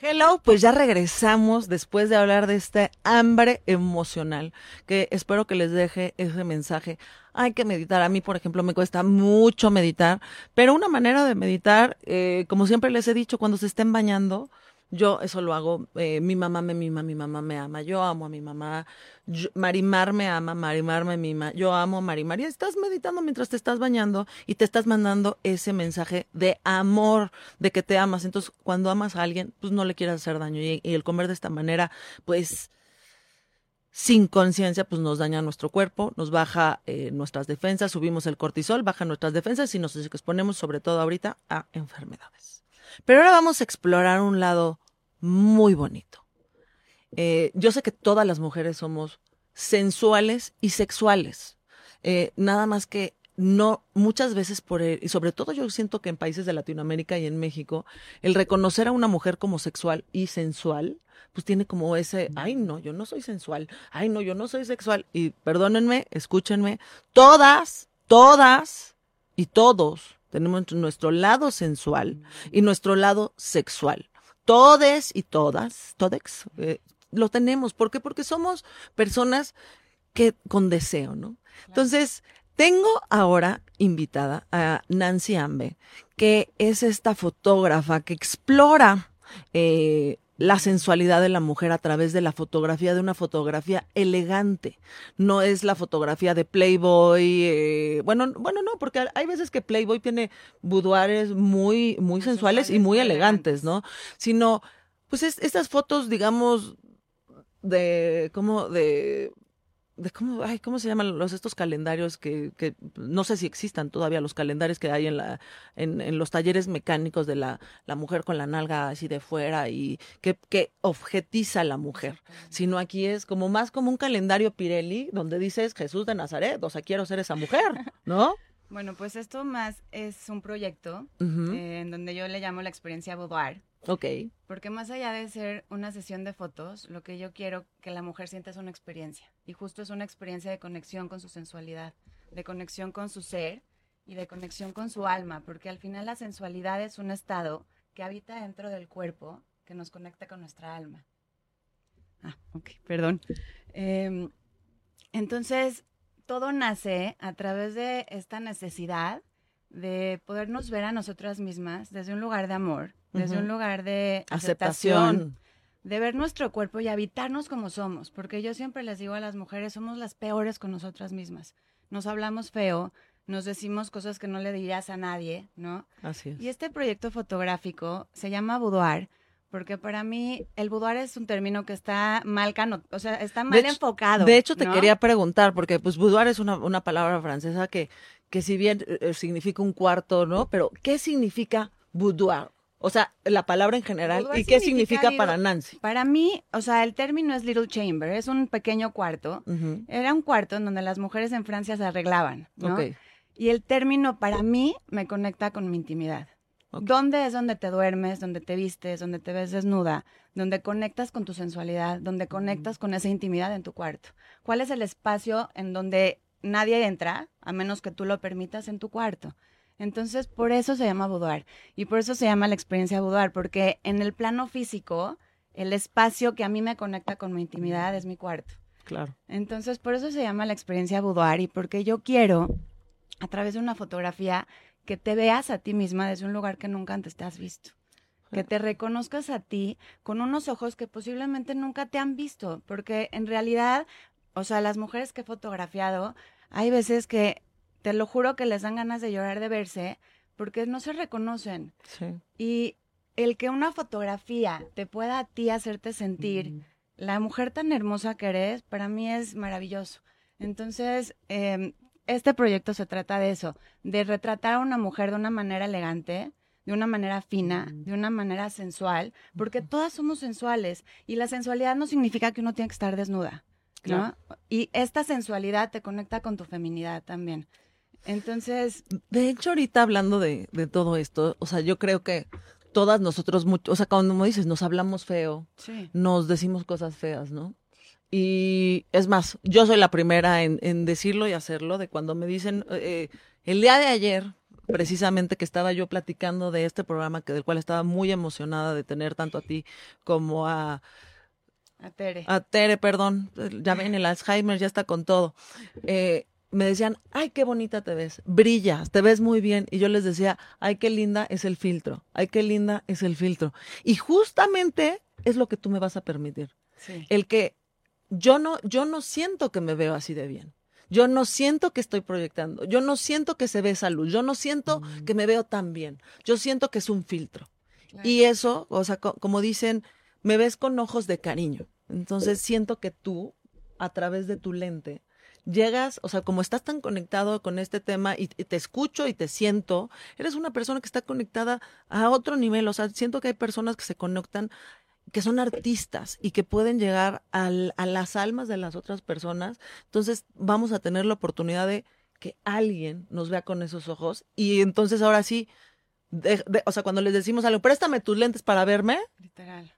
Hello, pues ya regresamos después de hablar de este hambre emocional, que espero que les deje ese mensaje. Hay que meditar. A mí, por ejemplo, me cuesta mucho meditar, pero una manera de meditar, eh, como siempre les he dicho, cuando se estén bañando, yo eso lo hago, eh, mi mamá me mima, mi mamá me ama, yo amo a mi mamá, Marimar me ama, Marimar me mima, yo amo a Marimar. Y estás meditando mientras te estás bañando y te estás mandando ese mensaje de amor, de que te amas. Entonces, cuando amas a alguien, pues no le quieras hacer daño. Y, el comer de esta manera, pues sin conciencia, pues nos daña nuestro cuerpo, nos baja eh, nuestras defensas, subimos el cortisol, baja nuestras defensas y nos exponemos sobre todo ahorita a enfermedades. Pero ahora vamos a explorar un lado muy bonito. Eh, yo sé que todas las mujeres somos sensuales y sexuales. Eh, nada más que no, muchas veces por, el, y sobre todo yo siento que en países de Latinoamérica y en México, el reconocer a una mujer como sexual y sensual, pues tiene como ese, ay no, yo no soy sensual, ay no, yo no soy sexual. Y perdónenme, escúchenme, todas, todas y todos tenemos nuestro lado sensual y nuestro lado sexual. Todes y todas, todex, eh, lo tenemos. ¿Por qué? Porque somos personas que con deseo, ¿no? Entonces, tengo ahora invitada a Nancy Ambe, que es esta fotógrafa que explora eh, la sensualidad de la mujer a través de la fotografía, de una fotografía elegante. No es la fotografía de Playboy. Eh, bueno, bueno, no, porque hay veces que Playboy tiene boudoirs muy, muy, sensuales, y muy elegantes, ¿no? Sino, pues estas fotos, digamos, de, como de de cómo, ay, cómo se llaman los estos calendarios que, que no sé si existan todavía los calendarios que hay en la en, en los talleres mecánicos de la, la mujer con la nalga así de fuera y que, que objetiza a la mujer, sino aquí es como más como un calendario Pirelli donde dices Jesús de Nazaret, o sea, quiero ser esa mujer, ¿no? Bueno, pues esto más es un proyecto eh, en donde yo le llamo la experiencia boudoir. Ok. Porque más allá de ser una sesión de fotos, lo que yo quiero que la mujer sienta es una experiencia. Y justo es una experiencia de conexión con su sensualidad, de conexión con su ser y de conexión con su alma. Porque al final la sensualidad es un estado que habita dentro del cuerpo, que nos conecta con nuestra alma. Ah, ok, perdón. Em, entonces, todo nace a través de esta necesidad de podernos ver a nosotras mismas desde un lugar de amor, desde un lugar de aceptación, de ver nuestro cuerpo y habitarnos como somos, porque yo siempre les digo a las mujeres, somos las peores con nosotras mismas. Nos hablamos feo, nos decimos cosas que no le dirías a nadie, ¿no? Así es. Y este proyecto fotográfico se llama Boudoir, porque para mí el boudoir es un término que está mal cano, o sea, está mal enfocado. De hecho, te quería preguntar, porque pues boudoir es una, una palabra francesa que, que si bien eh, significa un cuarto, ¿no? Pero, ¿qué significa boudoir? O sea, la palabra en general. ¿Y qué significa, para Nancy? Para mí, o sea, el término es little chamber, es un pequeño cuarto. Era un cuarto en donde las mujeres en Francia se arreglaban, ¿no? Y el término para mí me conecta con mi intimidad. ¿Dónde es donde te duermes, donde te vistes, donde te ves desnuda, donde conectas con tu sensualidad, donde conectas con esa intimidad en tu cuarto? ¿Cuál es el espacio en donde nadie entra, a menos que tú lo permitas en tu cuarto? Entonces, por eso se llama boudoir y por eso se llama la experiencia boudoir, porque en el plano físico, el espacio que a mí me conecta con mi intimidad es mi cuarto. Claro. Entonces, por eso se llama la experiencia boudoir y porque yo quiero, a través de una fotografía, que te veas a ti misma desde un lugar que nunca antes te has visto. Que te reconozcas a ti con unos ojos que posiblemente nunca te han visto, porque en realidad, o sea, las mujeres que he fotografiado, hay veces que te lo juro que les dan ganas de llorar de verse porque no se reconocen. Y el que una fotografía te pueda a ti hacerte sentir la mujer tan hermosa que eres, para mí es maravilloso. Entonces, eh, este proyecto se trata de eso, de retratar a una mujer de una manera elegante, de una manera fina, de una manera sensual, porque todas somos sensuales y la sensualidad no significa que uno tiene que estar desnuda, ¿no? Y esta sensualidad te conecta con tu feminidad también. Entonces... De hecho, ahorita hablando de, de todo esto, o sea, yo creo que todas nosotros, o sea, cuando dices, nos hablamos feo, nos decimos cosas feas, ¿no? Y es más, yo soy la primera en, en decirlo y hacerlo, de cuando me dicen, eh, el día de ayer precisamente que estaba yo platicando de este programa que del cual estaba muy emocionada de tener tanto a ti como a a Tere. A Tere, perdón. Ya ven, el Alzheimer ya está con todo. Eh, me decían, ay, qué bonita te ves, brillas, te ves muy bien. Y yo les decía, ay, qué linda es el filtro, ay, qué linda es el filtro. Y justamente es lo que tú me vas a permitir. El que yo no, yo no siento que me veo así de bien. Yo no siento que estoy proyectando. Yo no siento que se ve esa luz. Yo no siento mm. que me veo tan bien. Yo siento que es un filtro. Y eso, o sea, como dicen, me ves con ojos de cariño. Entonces siento que tú, a través de tu lente, llegas, o sea, como estás tan conectado con este tema y, te escucho y te siento, eres una persona que está conectada a otro nivel, o sea, siento que hay personas que se conectan que son artistas y que pueden llegar a las almas de las otras personas, entonces vamos a tener la oportunidad de que alguien nos vea con esos ojos y entonces ahora sí, o sea, cuando les decimos algo, préstame tus lentes para verme, literal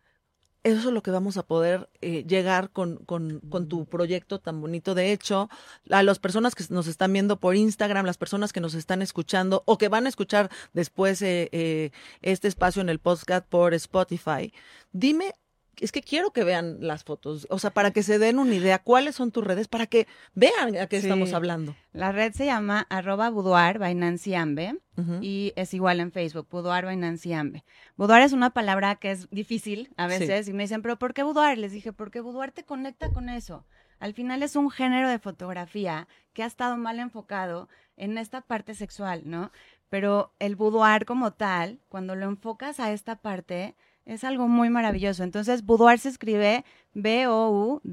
eso es lo que vamos a poder eh, llegar con, con, con, tu proyecto tan bonito. De hecho, a las personas que nos están viendo por Instagram, las personas que nos están escuchando o que van a escuchar después eh, eh, este espacio en el podcast por Spotify, dime es que quiero que vean las fotos, o sea, para que se den una idea, cuáles son tus redes, para que vean a qué estamos hablando. La red se llama arroba boudoir by Nancy Ambe y es igual en Facebook, boudoir by Nancy Ambe. Boudoir es una palabra que es difícil a veces y me dicen, pero ¿por qué boudoir? Les dije, porque boudoir te conecta con eso. Al final es un género de fotografía que ha estado mal enfocado en esta parte sexual, ¿no? Pero el boudoir como tal, cuando lo enfocas a esta parte, es algo muy maravilloso. Entonces, boudoir se escribe B-O-U-D-O-U-I-R.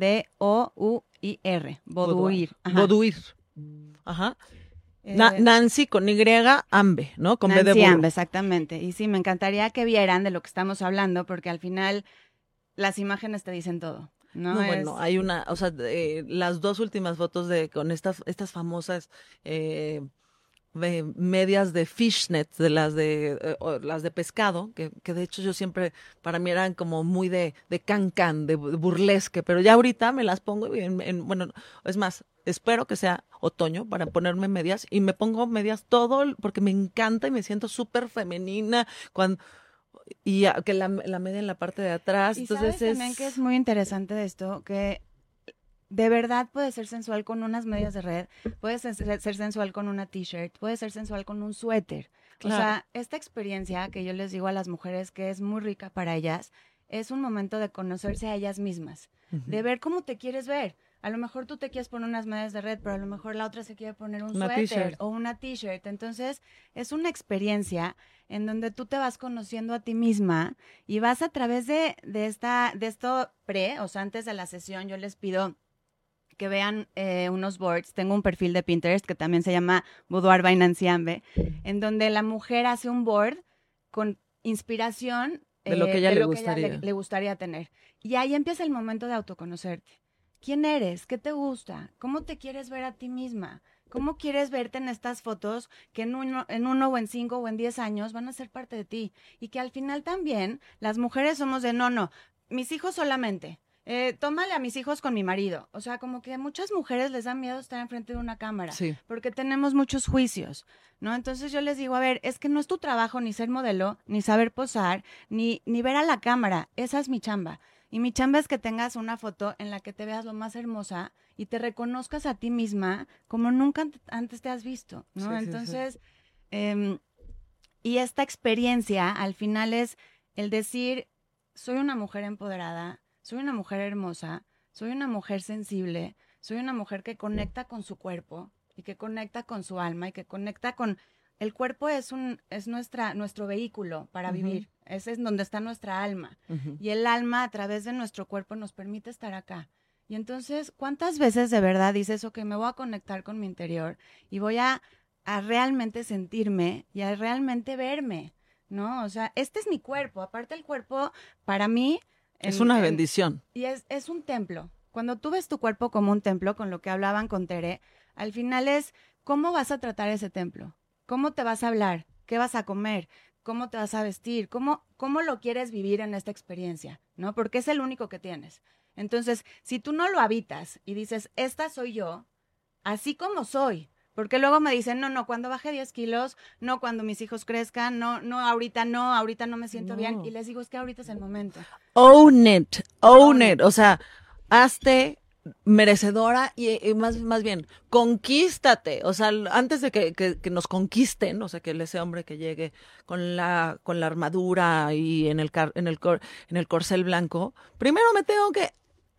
Boudoir. Boudoir. Ajá. Eh, Nancy con Y, Ambe, ¿no? Con Nancy B de Ambe, exactamente. Y sí, me encantaría que vieran de lo que estamos hablando, porque al final las imágenes te dicen todo. No, bueno, hay una, o sea, las dos últimas fotos de con estas, estas famosas eh, medias de fishnet, de las de eh, las de pescado, que, que, de hecho yo siempre, para mí eran como muy de, de can de burlesque, pero ya ahorita me las pongo en, bueno, es más, espero que sea otoño para ponerme medias y me pongo medias todo porque me encanta y me siento súper femenina cuando y que la, la media en la parte de atrás. Y entonces sabes también que es muy interesante de esto, que de verdad puede ser sensual con unas medias de red, puede ser, sensual con una t-shirt, puede ser sensual con un suéter. O sea, esta experiencia que yo les digo a las mujeres que es muy rica para ellas, es un momento de conocerse a ellas mismas, de ver cómo te quieres ver. A lo mejor tú te quieres poner unas medias de red, pero a lo mejor la otra se quiere poner un suéter o una t-shirt. Entonces, es una experiencia en donde tú te vas conociendo a ti misma y vas a través de, de, esta, de esto pre, o sea, antes de la sesión, yo les pido que vean eh, unos boards. Tengo un perfil de Pinterest que también se llama Boudoir by Nancy Ambe, en donde la mujer hace un board con inspiración de lo que eh, ella, le, gustaría. le, gustaría tener. Y ahí empieza el momento de autoconocerte. ¿Quién eres? ¿Qué te gusta? ¿Cómo te quieres ver a ti misma? ¿Cómo quieres verte en estas fotos que en uno, en uno o en cinco o en diez años van a ser parte de ti? Y que al final también las mujeres somos de no, no, mis hijos solamente eh, tómale a mis hijos con mi marido. O sea, como que a muchas mujeres les da miedo estar enfrente de una cámara, porque tenemos muchos juicios, ¿no? Entonces yo les digo, a ver, es que no es tu trabajo ni ser modelo, ni saber posar, ni, ni ver a la cámara, esa es mi chamba. Y mi chamba es que tengas una foto en la que te veas lo más hermosa y te reconozcas a ti misma como nunca antes te has visto, ¿no? Entonces, em, y esta experiencia al final es el decir, soy una mujer empoderada, soy una mujer hermosa, soy una mujer sensible, soy una mujer que conecta con su cuerpo y que conecta con su alma y que conecta con el cuerpo es un es nuestra nuestro vehículo para vivir. Ese es donde está nuestra alma. Y el alma a través de nuestro cuerpo nos permite estar acá. Y entonces, ¿cuántas veces de verdad dices, ok, me voy a conectar con mi interior y voy a, a realmente sentirme y a realmente verme? ¿No? O sea, este es mi cuerpo. Aparte el cuerpo, para mí, es una bendición. Y es, es un templo. Cuando tú ves tu cuerpo como un templo, con lo que hablaban con Tere, al final es cómo vas a tratar ese templo, cómo te vas a hablar, qué vas a comer, cómo te vas a vestir, cómo, cómo lo quieres vivir en esta experiencia, ¿no? Porque es el único que tienes. Entonces, si tú no lo habitas y dices, esta soy yo, así como soy, Porque luego me dicen, no, no, cuando baje 10 kilos, no cuando mis hijos crezcan, no, no, ahorita no, ahorita no me siento bien. Y les digo, es que ahorita es el momento. Own it, own Own it. O sea, hazte merecedora y, y más, más bien, conquístate. O sea, antes de que, que- que nos conquisten, o sea, que ese hombre que llegue con la, con la armadura y en el, car- en el, cor- en el corcel blanco, primero me tengo que,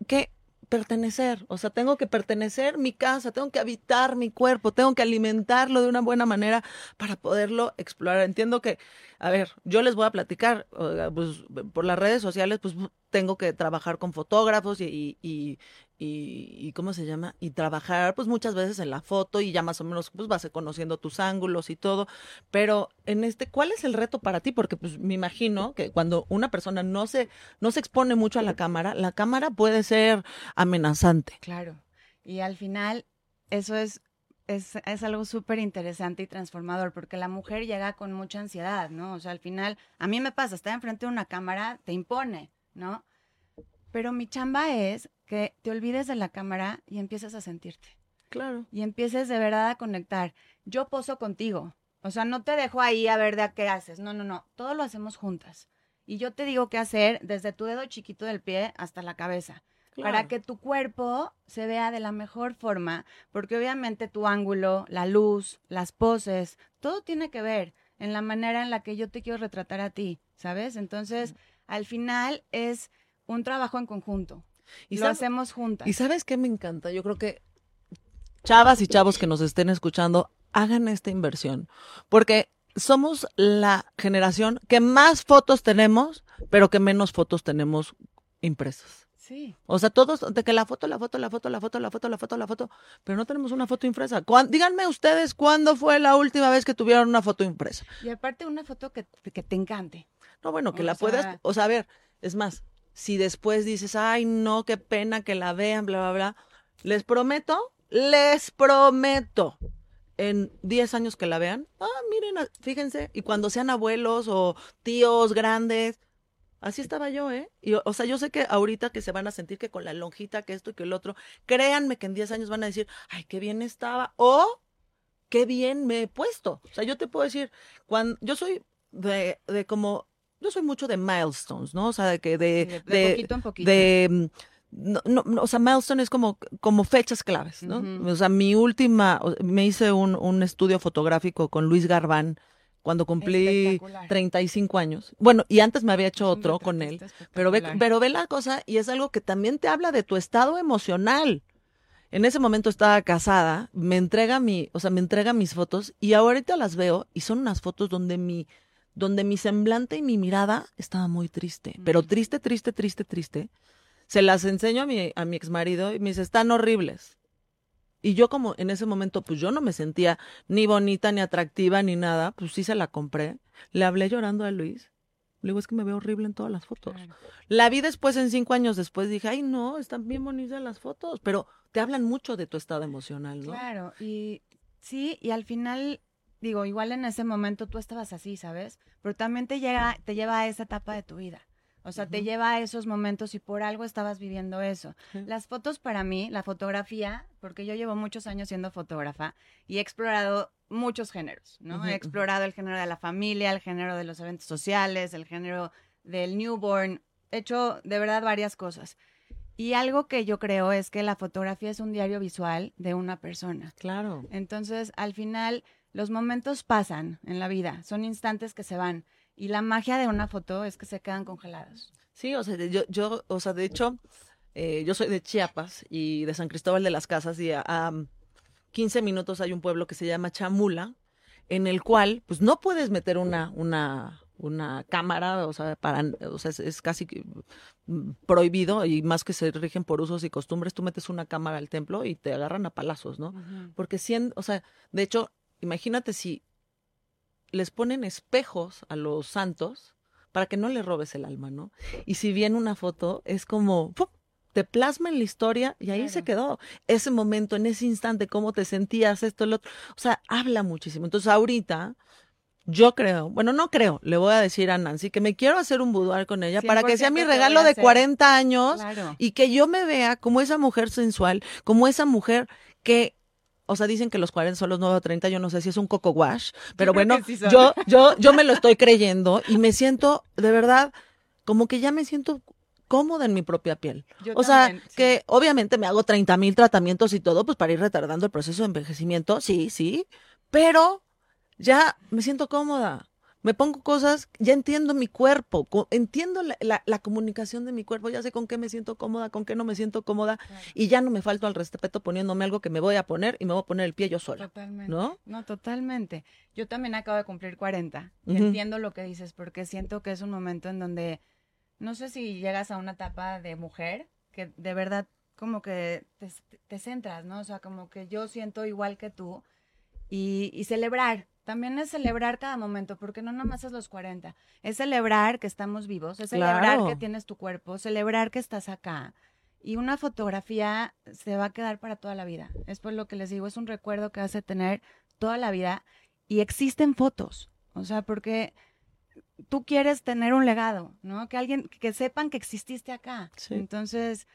que pertenecer. O sea, tengo que pertenecer mi casa, tengo que habitar mi cuerpo, tengo que alimentarlo de una buena manera para poderlo explorar. Entiendo que, a ver, yo les voy a platicar, pues por las redes sociales, pues tengo que trabajar con fotógrafos y, y, y, ¿cómo se llama? Y trabajar pues muchas veces en la foto y ya más o menos pues vas conociendo tus ángulos y todo, pero en este, ¿cuál es el reto para ti? Porque pues me imagino que cuando una persona no se, no se expone mucho a la cámara, la cámara puede ser amenazante. Claro. Y al final, eso es, es, es algo súper interesante y transformador, porque la mujer llega con mucha ansiedad, ¿no? O sea, al final, a mí me pasa, estar enfrente de una cámara te impone, ¿no? Pero mi chamba es que te olvides de la cámara y empieces a sentirte. Claro. y empieces de verdad a conectar. Yo poso contigo. O sea, no te dejo ahí a ver de a qué haces. No, no, no. Todo lo hacemos juntas. Y yo te digo qué hacer desde tu dedo chiquito del pie hasta la cabeza. Para que tu cuerpo se vea de la mejor forma, porque obviamente tu ángulo, la luz, las poses, todo tiene que ver en la manera en la que yo te quiero retratar a ti, ¿sabes? Entonces, al final es un trabajo en conjunto. Y lo hacemos juntas. ¿Y sabes qué me encanta? Yo creo que chavas y chavos que nos estén escuchando, hagan esta inversión. Porque somos la generación que más fotos tenemos, pero que menos fotos tenemos impresas. Sí. O sea, todos, de que la foto, la foto, la foto, la foto, la foto, la foto, la foto, pero no tenemos una foto impresa. Díganme ustedes cuándo fue la última vez que tuvieron una foto impresa. Y aparte una foto que, que te encante. No, bueno, que O la sea- puedas, o sea, a ver, es más, si después dices, ay, no, qué pena que la vean, bla, bla, bla, les prometo, les prometo, en 10 años que la vean, ah, miren, fíjense, y cuando sean abuelos o tíos grandes, así estaba yo, ¿eh? Y, o sea, yo sé que ahorita que se van a sentir que con la lonjita, que esto y que el otro, créanme que en 10 años van a decir, ay, qué bien estaba, o qué bien me he puesto. O sea, yo te puedo decir, cuando yo soy de, de como, yo soy mucho de milestones, ¿no? O sea, de que de, de, de, poquito en poquito. de, mm, no, no, no, o sea, milestone es como, como fechas claves, ¿no? O sea, mi última, me hice un, un estudio fotográfico con Luis Garbán cuando cumplí Espectacular. 35 años. Bueno, y antes me había hecho otro con él. Pero ve, pero ve la cosa y es algo que también te habla de tu estado emocional. En ese momento estaba casada, me entrega mi, o sea, me entrega mis fotos y ahorita las veo y son unas fotos donde mi, donde mi semblante y mi mirada estaba muy triste, pero Mm. triste, triste, triste, triste. Se las enseño a mi, a mi exmarido y me dice, están horribles. Y yo como en ese momento, pues yo no me sentía ni bonita, ni atractiva, ni nada, pues sí se la compré. Le hablé llorando a Luis. Le digo, es que me veo horrible en todas las fotos. Claro. La vi después, en cinco años después, dije, ay, no, están bien bonitas las fotos, pero te hablan mucho de tu estado emocional, ¿no? Claro, y sí, y al final, digo, igual en ese momento tú estabas así, ¿sabes? Pero también te llega, te lleva a esa etapa de tu vida. O sea, te lleva a esos momentos y por algo estabas viviendo eso. Las fotos para mí, la fotografía, porque yo llevo muchos años siendo fotógrafa y he explorado muchos géneros, ¿no? He explorado el género de la familia, el género de los eventos sociales, el género del newborn, he hecho de verdad varias cosas. Y algo que yo creo es que la fotografía es un diario visual de una persona. Claro. Entonces, al final, los momentos pasan en la vida, son instantes que se van. Y la magia de una foto es que se quedan congelados. Sí, o sea, yo, yo, o sea, de hecho, eh, yo soy de Chiapas y de San Cristóbal de las Casas y a, a 15 minutos hay un pueblo que se llama Chamula, en el cual, pues no puedes meter una, una, una cámara, o sea, para, o sea, es, es casi mm, prohibido y más que se rigen por usos y costumbres, tú metes una cámara al templo y te agarran a palazos, ¿no? Porque si, o sea, de hecho, imagínate si les ponen espejos a los santos para que no le robes el alma, ¿no? Y si viene una foto, es como, ¡pum! te plasma en la historia y ahí se quedó. Ese momento, en ese instante, cómo te sentías, esto, el otro. O sea, habla muchísimo. Entonces, ahorita, yo creo, bueno, no creo, le voy a decir a Nancy que me quiero hacer un boudoir con ella para que sea 100% mi regalo de hacer. 40 años Claro. y que yo me vea como esa mujer sensual, como esa mujer que o sea, dicen que los 40 son los nuevos 30, yo no sé si es un coco wash, pero bueno, sí yo, yo, yo me lo estoy creyendo y me siento, de verdad, como que ya me siento cómoda en mi propia piel. Yo o sea, sí. que obviamente me hago 30 mil tratamientos y todo, pues para ir retardando el proceso de envejecimiento, sí, sí, pero ya me siento cómoda. Me pongo cosas, ya entiendo mi cuerpo, entiendo la, la- la comunicación de mi cuerpo, ya sé con qué me siento cómoda, con qué no me siento cómoda, y ya no me falto al respeto poniéndome algo que me voy a poner y me voy a poner el pie yo sola. Totalmente. ¿no? No, totalmente. Yo también acabo de cumplir 40 y Ujú. entiendo lo que dices porque siento que es un momento en donde no sé si llegas a una etapa de mujer que de verdad como que te, te centras, ¿no? O sea, como que yo siento igual que tú y, y celebrar. También es celebrar cada momento, porque no nomás es los 40. Es celebrar que estamos vivos, es celebrar Claro. que tienes tu cuerpo, celebrar que estás acá. Y una fotografía se va a quedar para toda la vida. Es por lo que les digo, es un recuerdo que vas a tener toda la vida. Y existen fotos. O sea, porque tú quieres tener un legado, ¿no? Que alguien, que sepan que exististe acá. Sí. Entonces,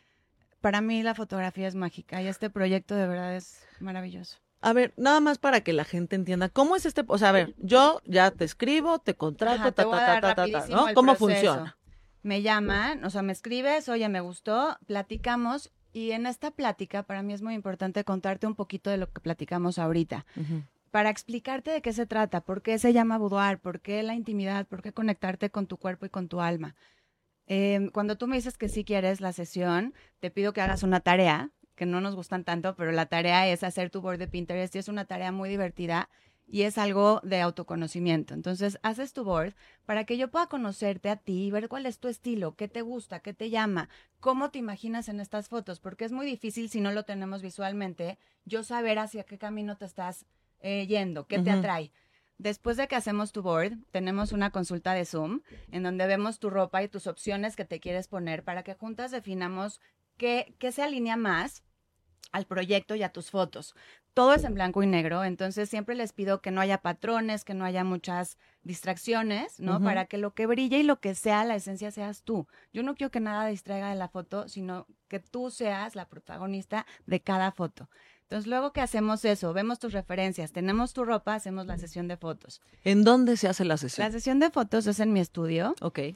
para mí la fotografía es mágica y este proyecto de verdad es maravilloso. A ver, nada más para que la gente entienda, ¿cómo es este? O sea, a ver, yo ya te escribo, te contrato, Ajá, ta, te ta, ta, ta, ta, ¿no? ¿Cómo proceso. funciona? Me llaman, o sea, me escribes, oye, me gustó, platicamos y en esta plática para mí es muy importante contarte un poquito de lo que platicamos ahorita. Para explicarte de qué se trata, por qué se llama boudoir, por qué la intimidad, por qué conectarte con tu cuerpo y con tu alma. Eh, cuando tú me dices que sí quieres la sesión, te pido que hagas una tarea, que no nos gustan tanto, pero la tarea es hacer tu board de Pinterest y es una tarea muy divertida y es algo de autoconocimiento. Entonces, haces tu board para que yo pueda conocerte a ti y ver cuál es tu estilo, qué te gusta, qué te llama, cómo te imaginas en estas fotos, porque es muy difícil si no lo tenemos visualmente, yo saber hacia qué camino te estás eh, yendo, qué te atrae. Después de que hacemos tu board, tenemos una consulta de Zoom en donde vemos tu ropa y tus opciones que te quieres poner para que juntas definamos qué, qué se alinea más al proyecto y a tus fotos. Todo es en blanco y negro, entonces siempre les pido que no haya patrones, que no haya muchas distracciones, ¿no? Para que lo que brille y lo que sea la esencia seas tú. Yo no quiero que nada distraiga de la foto, sino que tú seas la protagonista de cada foto. Entonces, luego que hacemos eso, vemos tus referencias, tenemos tu ropa, hacemos la sesión de fotos. ¿En dónde se hace la sesión? La sesión de fotos es en mi estudio, Ok. eh,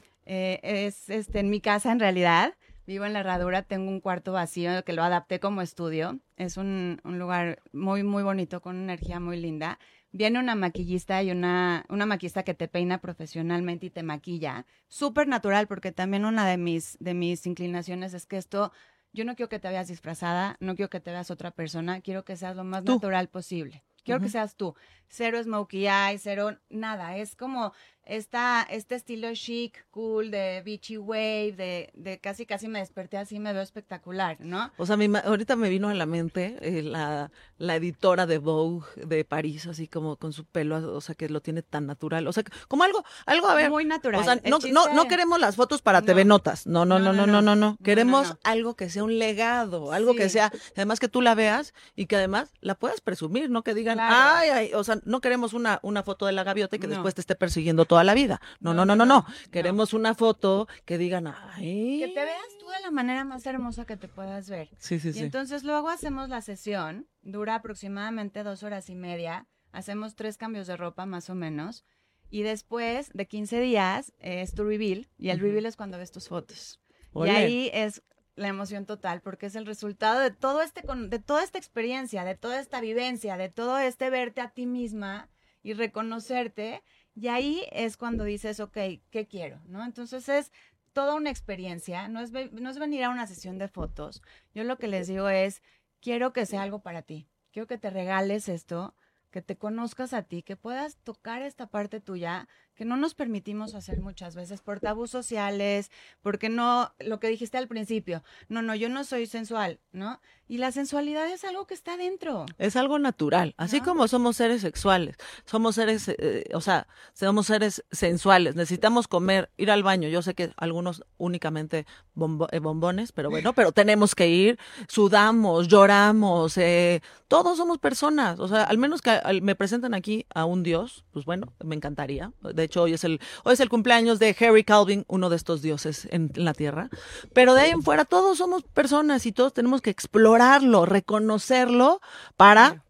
es este, en mi casa en realidad. Vivo en la herradura, tengo un cuarto vacío que lo adapté como estudio. Es un, un lugar muy, muy bonito, con una energía muy linda. Viene una maquillista y una, una maquillista que te peina profesionalmente y te maquilla. Súper natural, porque también una de mis, de mis inclinaciones es que esto, yo no quiero que te veas disfrazada, no quiero que te veas otra persona, quiero que seas lo más Tú. natural posible. Quiero que seas tú. Cero smokey eye, cero nada. Es como esta, este estilo chic, cool, de beachy wave, de, de casi casi me desperté así, me veo espectacular, ¿no? O sea, ima- ahorita me vino a la mente eh, la, la editora de Vogue de París, así como con su pelo, o sea, que lo tiene tan natural. O sea, como algo, algo, a ver. Muy natural. O sea, no, no, no queremos las fotos para No. TV Notas. No, no, no, no, no, no, no. Queremos algo que sea un legado, algo que sea, además que tú la veas y que además la puedas presumir, no que digan, Claro. ay, ay, o sea, no queremos una, una foto de la gaviota y que después te esté persiguiendo toda la vida. No, no, no, no, no. Queremos una foto que digan, ay. Que te veas tú de la manera más hermosa que te puedas ver. Sí, sí, Y sí. entonces luego hacemos la sesión, dura aproximadamente dos horas y media, hacemos tres cambios de ropa más o menos, y después de 15 días eh, es tu reveal, y el reveal es cuando ves tus fotos. Y ahí es la emoción total, porque es el resultado de todo este, de toda esta experiencia, de toda esta vivencia, de todo este verte a ti misma y reconocerte. Y ahí es cuando dices, ok, ¿qué quiero? ¿No? Entonces es toda una experiencia, no es, no es venir a una sesión de fotos. Yo lo que les digo es, quiero que sea algo para ti, quiero que te regales esto, que te conozcas a ti, que puedas tocar esta parte tuya que no nos permitimos hacer muchas veces por tabús sociales, porque no, lo que dijiste al principio, no, no, yo no soy sensual, ¿no? Y la sensualidad es algo que está dentro. Es algo natural, así ¿No? como somos seres sexuales, somos seres, eh, o sea, somos seres sensuales, necesitamos comer, ir al baño, yo sé que algunos únicamente bombo- eh, bombones, pero bueno, pero tenemos que ir, sudamos, lloramos, eh, todos somos personas, o sea, al menos que al- me presenten aquí a un dios, pues bueno, me encantaría, de hecho hoy es el, hoy es el cumpleaños de Harry Calvin, uno de estos dioses en, en la tierra, pero de ahí en fuera todos somos personas y todos tenemos que explorarlo, reconocerlo para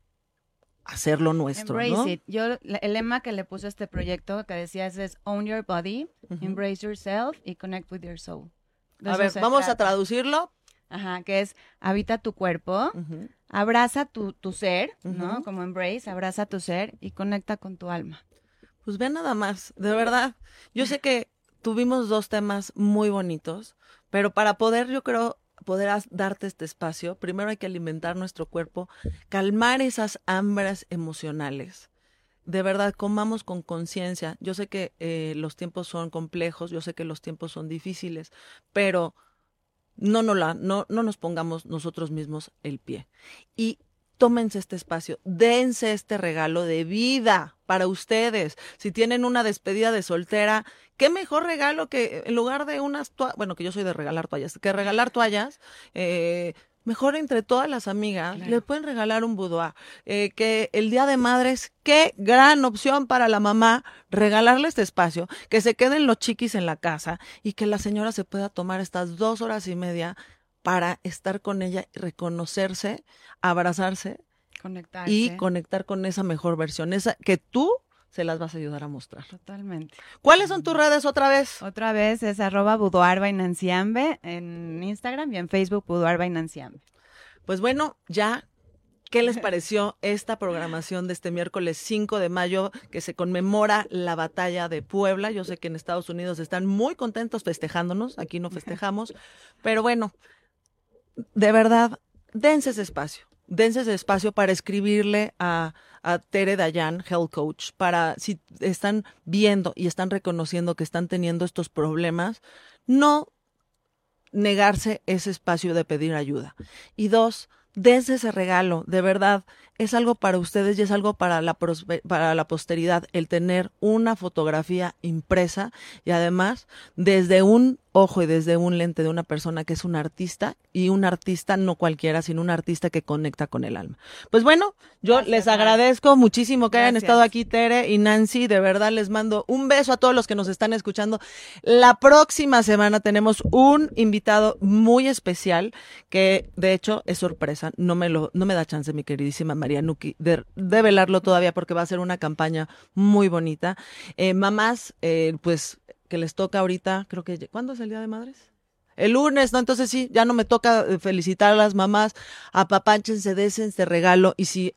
hacerlo nuestro, Embrace ¿no? it. Yo, el lema que le puse a este proyecto que decías es Own your body, embrace yourself y connect with your soul. De A ver, vamos a traducirlo. Ajá, que es habita tu cuerpo, abraza tu, tu ser, ¿no? Como embrace, abraza tu ser y conecta con tu alma. Pues ve nada más, de verdad. Yo sé que tuvimos dos temas muy bonitos, pero para poder, yo creo, poder darte este espacio, primero hay que alimentar nuestro cuerpo, calmar esas hambres emocionales. De verdad, comamos con conciencia. Yo sé que eh, los tiempos son complejos, yo sé que los tiempos son difíciles, pero no, no, la, no, no nos pongamos nosotros mismos el pie. Y tómense este espacio, dense este regalo de vida para ustedes. Si tienen una despedida de soltera, qué mejor regalo que en lugar de unas toallas, bueno, que yo soy de regalar toallas, que regalar toallas, eh, mejor entre todas las amigas, Claro. le pueden regalar un boudoir. Eh, que el Día de Madres, qué gran opción para la mamá, regalarle este espacio, que se queden los chiquis en la casa y que la señora se pueda tomar estas dos horas y media para estar con ella y reconocerse, abrazarse Conectarse. y conectar con esa mejor versión, esa que tú se las vas a ayudar a mostrar. Totalmente. ¿Cuáles son tus redes otra vez? Otra vez es arroba Ambe en Instagram y en Facebook Ambe. Pues bueno, ya, ¿qué les pareció esta programación de este miércoles 5 de mayo que se conmemora la batalla de Puebla? Yo sé que en Estados Unidos están muy contentos festejándonos, aquí no festejamos, pero bueno, de verdad, dense ese espacio. Dense ese espacio para escribirle a, a Tere Dayan, Health Coach, para si están viendo y están reconociendo que están teniendo estos problemas, no negarse ese espacio de pedir ayuda. Y dos, dense ese regalo, de verdad, es algo para ustedes y es algo para la, para la posteridad, el tener una fotografía impresa y además desde un ojo y desde un lente de una persona que es un artista y un artista no cualquiera, sino un artista que conecta con el alma. Pues bueno, yo Gracias, les agradezco muchísimo que hayan estado aquí, Tere y Nancy. De verdad les mando un beso a todos los que nos están escuchando. La próxima semana tenemos un invitado muy especial que de hecho es sorpresa. No me lo, no me da chance, mi queridísima María Nuki, de, velarlo todavía porque va a ser una campaña muy bonita. Eh, mamás, eh, pues que les toca ahorita, creo que, ¿cuándo es el Día de Madres? El lunes, ¿no? Entonces sí, ya no me toca eh, felicitar a las mamás, apapánchense, desen este regalo y si,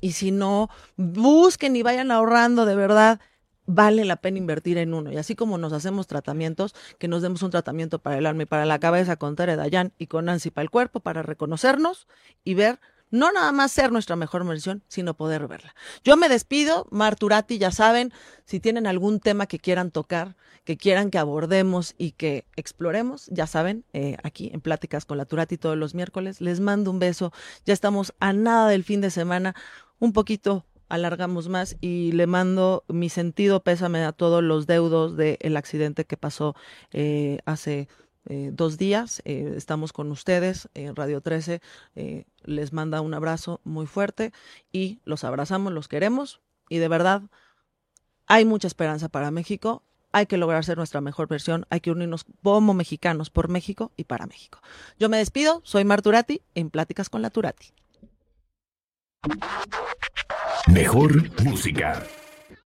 y si no, busquen y vayan ahorrando, de verdad, vale la pena invertir en uno. Y así como nos hacemos tratamientos, que nos demos un tratamiento para el alma y para la cabeza con Tere Dayan y con Nancy para el cuerpo, para reconocernos y ver no nada más ser nuestra mejor versión, sino poder verla. Yo me despido, Marturati, ya saben, si tienen algún tema que quieran tocar, que quieran que abordemos y que exploremos, ya saben, eh, aquí en Pláticas con la Turati todos los miércoles, les mando un beso, ya estamos a nada del fin de semana, un poquito alargamos más y le mando mi sentido pésame a todos los deudos del accidente que pasó eh, hace eh, dos días. Eh, estamos con ustedes en Radio 13. eh, les manda un abrazo muy fuerte y los abrazamos, los queremos y de verdad hay mucha esperanza para México. Hay que lograr ser nuestra mejor versión. Hay que unirnos como mexicanos por México y para México. Yo me despido. Soy Marturati en Pláticas con la Turati. Mejor música.